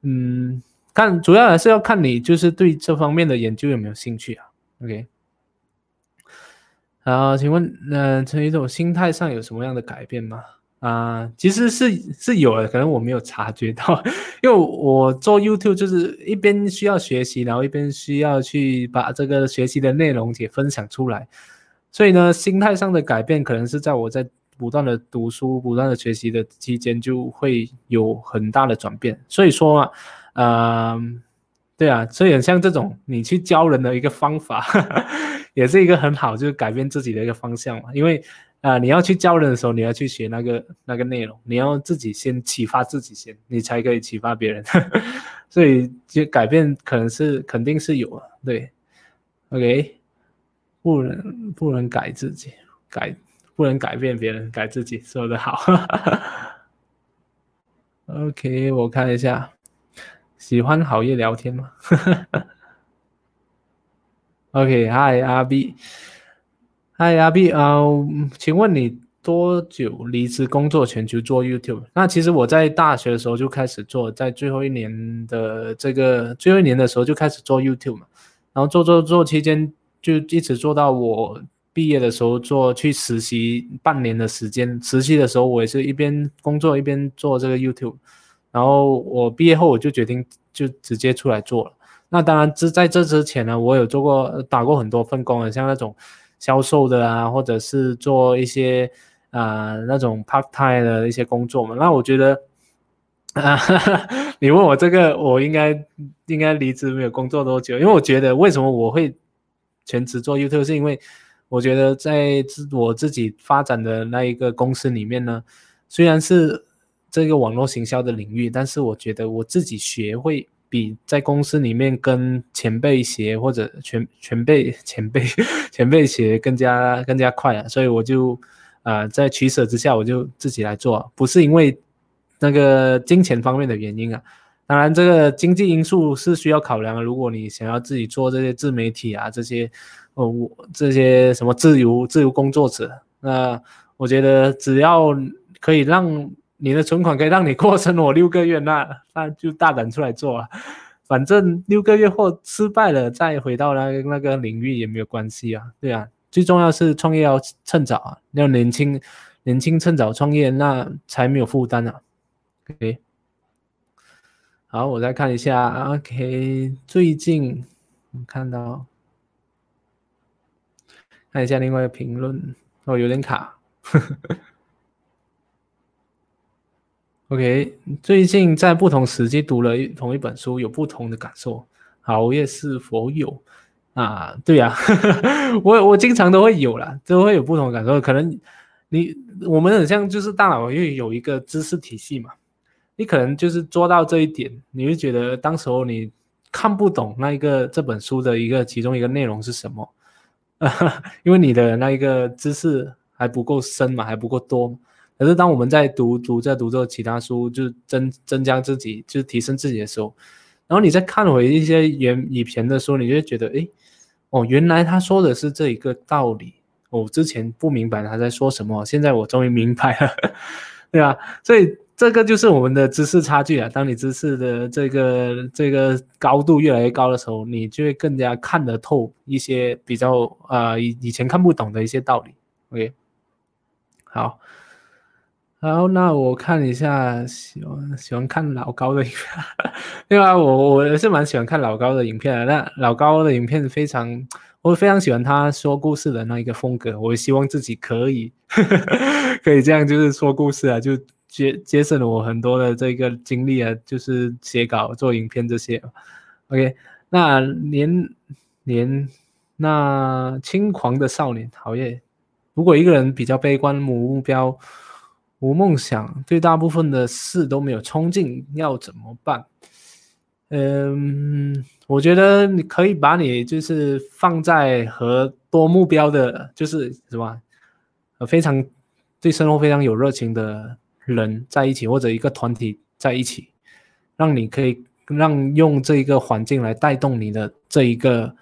嗯，看主要还是要看你就是对这方面的研究有没有兴趣啊。OK，啊，请问呃陈一总心态上有什么样的改变吗？啊，其实是是有的，可能我没有察觉到，<laughs> 因为我做 YouTube 就是一边需要学习，然后一边需要去把这个学习的内容也分享出来，所以呢，心态上的改变可能是在我在不断的读书、不断的学习的期间就会有很大的转变。所以说啊，呃，对啊，所以很像这种你去教人的一个方法，<laughs> 也是一个很好就是改变自己的一个方向嘛，因为。啊，你要去教人的时候，你要去学那个那个内容，你要自己先启发自己先，你才可以启发别人。<laughs> 所以就改变可能是肯定是有啊，对，OK，不能不能改自己，改不能改变别人，改自己，说的好。<laughs> OK，我看一下，喜欢好夜聊天吗？<laughs> OK，Hi 阿 B。嗨，阿 B 啊，请问你多久离职工作，全球做 YouTube？那其实我在大学的时候就开始做，在最后一年的这个最后一年的时候就开始做 YouTube 嘛，然后做做做期间就一直做到我毕业的时候做去实习半年的时间，实习的时候我也是一边工作一边做这个 YouTube，然后我毕业后我就决定就直接出来做了。那当然之在这之前呢，我有做过打过很多份工的，像那种。销售的啊，或者是做一些啊那种 part time 的一些工作嘛。那我觉得，啊，<laughs> 你问我这个，我应该应该离职没有工作多久？因为我觉得，为什么我会全职做 YouTube，是因为我觉得在自我自己发展的那一个公司里面呢，虽然是这个网络行销的领域，但是我觉得我自己学会。比在公司里面跟前辈学或者前前辈前辈前辈学更加更加快啊，所以我就啊在取舍之下，我就自己来做，不是因为那个金钱方面的原因啊，当然这个经济因素是需要考量的。如果你想要自己做这些自媒体啊，这些哦我这些什么自由自由工作者，那我觉得只要可以让。你的存款可以让你过生活六个月，那那就大胆出来做啊！<laughs> 反正六个月后失败了，再回到那个那个领域也没有关系啊。对啊，最重要是创业要趁早啊，要年轻年轻趁早创业，那才没有负担啊。OK，好，我再看一下。OK，最近我看到看一下另外一个评论，哦，有点卡。呵呵呵 OK，最近在不同时期读了同一本书，有不同的感受。熬夜是否有啊？对呀，<laughs> 我我经常都会有啦，都会有不同的感受。可能你我们很像，就是大脑又有一个知识体系嘛。你可能就是做到这一点，你会觉得当时候你看不懂那一个这本书的一个其中一个内容是什么，<laughs> 因为你的那一个知识还不够深嘛，还不够多。可是当我们在读读着读着其他书，就增增加自己，就提升自己的时候，然后你再看回一些原以前的书，你就会觉得，哎，哦，原来他说的是这一个道理，我之前不明白他在说什么，现在我终于明白了，对吧？所以这个就是我们的知识差距啊。当你知识的这个这个高度越来越高的时候，你就会更加看得透一些比较啊以以前看不懂的一些道理。OK，好。好，那我看一下，喜欢喜欢看老高的影片，另外我我也是蛮喜欢看老高的影片的。那老高的影片非常，我非常喜欢他说故事的那一个风格。我希望自己可以 <laughs> 可以这样，就是说故事啊，就节节省了我很多的这个精力啊，就是写稿、做影片这些。OK，那年年那轻狂的少年，好耶！如果一个人比较悲观，目目标。无梦想，对大部分的事都没有冲劲，要怎么办？嗯，我觉得你可以把你就是放在和多目标的，就是什么，非常对生活非常有热情的人在一起，或者一个团体在一起，让你可以让用这一个环境来带动你的这一个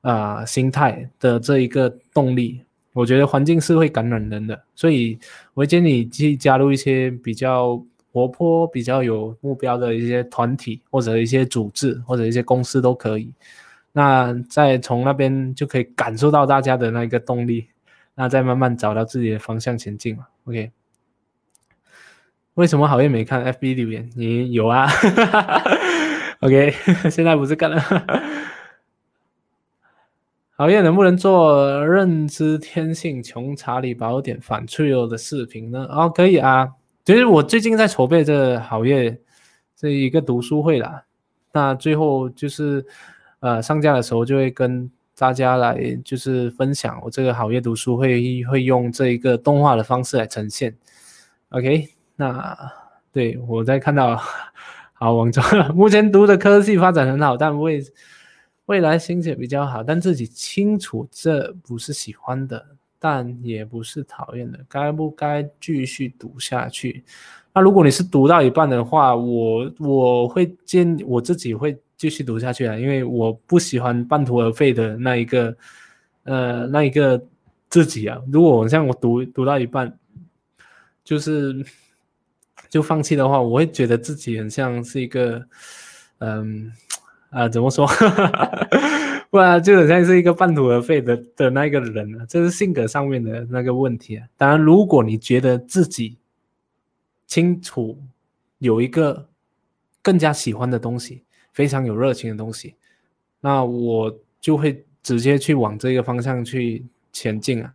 啊心态的这一个动力。我觉得环境是会感染人的，所以我会建议你去加入一些比较活泼、比较有目标的一些团体，或者一些组织，或者一些公司都可以。那再从那边就可以感受到大家的那个动力，那再慢慢找到自己的方向前进嘛。OK？为什么好像没看 FB 留言？你有啊？<laughs> OK？现在不是干了？好业能不能做认知天性穷查理宝典反脆弱的视频呢？哦，可以啊。其实我最近在筹备这好业这一个读书会啦。那最后就是呃上架的时候就会跟大家来就是分享我这个好业读书会会用这一个动画的方式来呈现。OK，那对我在看到 <laughs> 好王总目前读的科技发展很好，但为未来心情比较好，但自己清楚这不是喜欢的，但也不是讨厌的，该不该继续读下去？那如果你是读到一半的话，我我会建我自己会继续读下去啊，因为我不喜欢半途而废的那一个，呃，那一个自己啊。如果像我读读到一半，就是就放弃的话，我会觉得自己很像是一个，嗯。啊，怎么说？<laughs> 不然就很像是一个半途而废的的那个人了，这是性格上面的那个问题啊。当然，如果你觉得自己清楚有一个更加喜欢的东西，非常有热情的东西，那我就会直接去往这个方向去前进啊，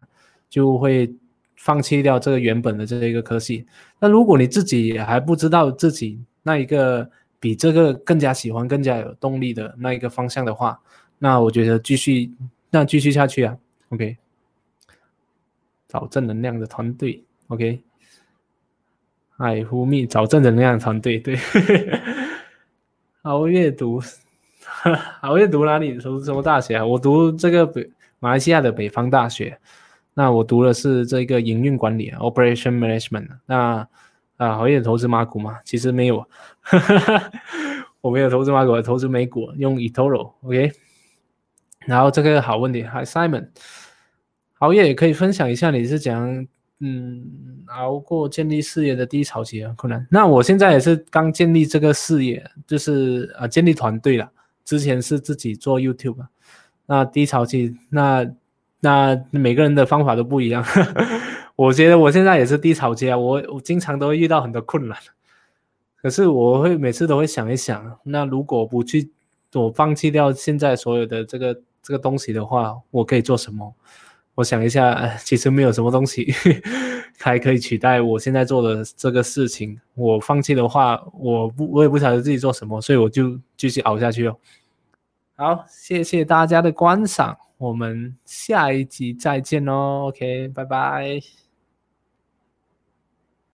就会放弃掉这个原本的这一个科系。那如果你自己还不知道自己那一个。比这个更加喜欢、更加有动力的那一个方向的话，那我觉得继续，那继续下去啊。OK，找正能量的团队。OK，爱呼蜜找正能量的团队。对，<laughs> 好阅读，<laughs> 好阅读哪里？读什么大学啊？我读这个北马来西亚的北方大学。那我读的是这个营运管理 （Operation Management）。那啊，好业投资马股嘛？其实没有，<laughs> 我没有投资马股，我投资美股，用 eToro，OK。然后这个好问题，Hi Simon，熬夜也可以分享一下，你是怎样嗯熬过建立事业的低潮期啊？困难？那我现在也是刚建立这个事业，就是啊建立团队了。之前是自己做 YouTube，那低潮期，那那每个人的方法都不一样。<laughs> 我觉得我现在也是低潮期啊，我我经常都会遇到很多困难，可是我会每次都会想一想，那如果不去，我放弃掉现在所有的这个这个东西的话，我可以做什么？我想一下，<laughs> 其实没有什么东西 <laughs> 还可以取代我现在做的这个事情。我放弃的话，我不我也不晓得自己做什么，所以我就继续熬下去哦。好，谢谢大家的观赏，我们下一集再见喽。OK，拜拜。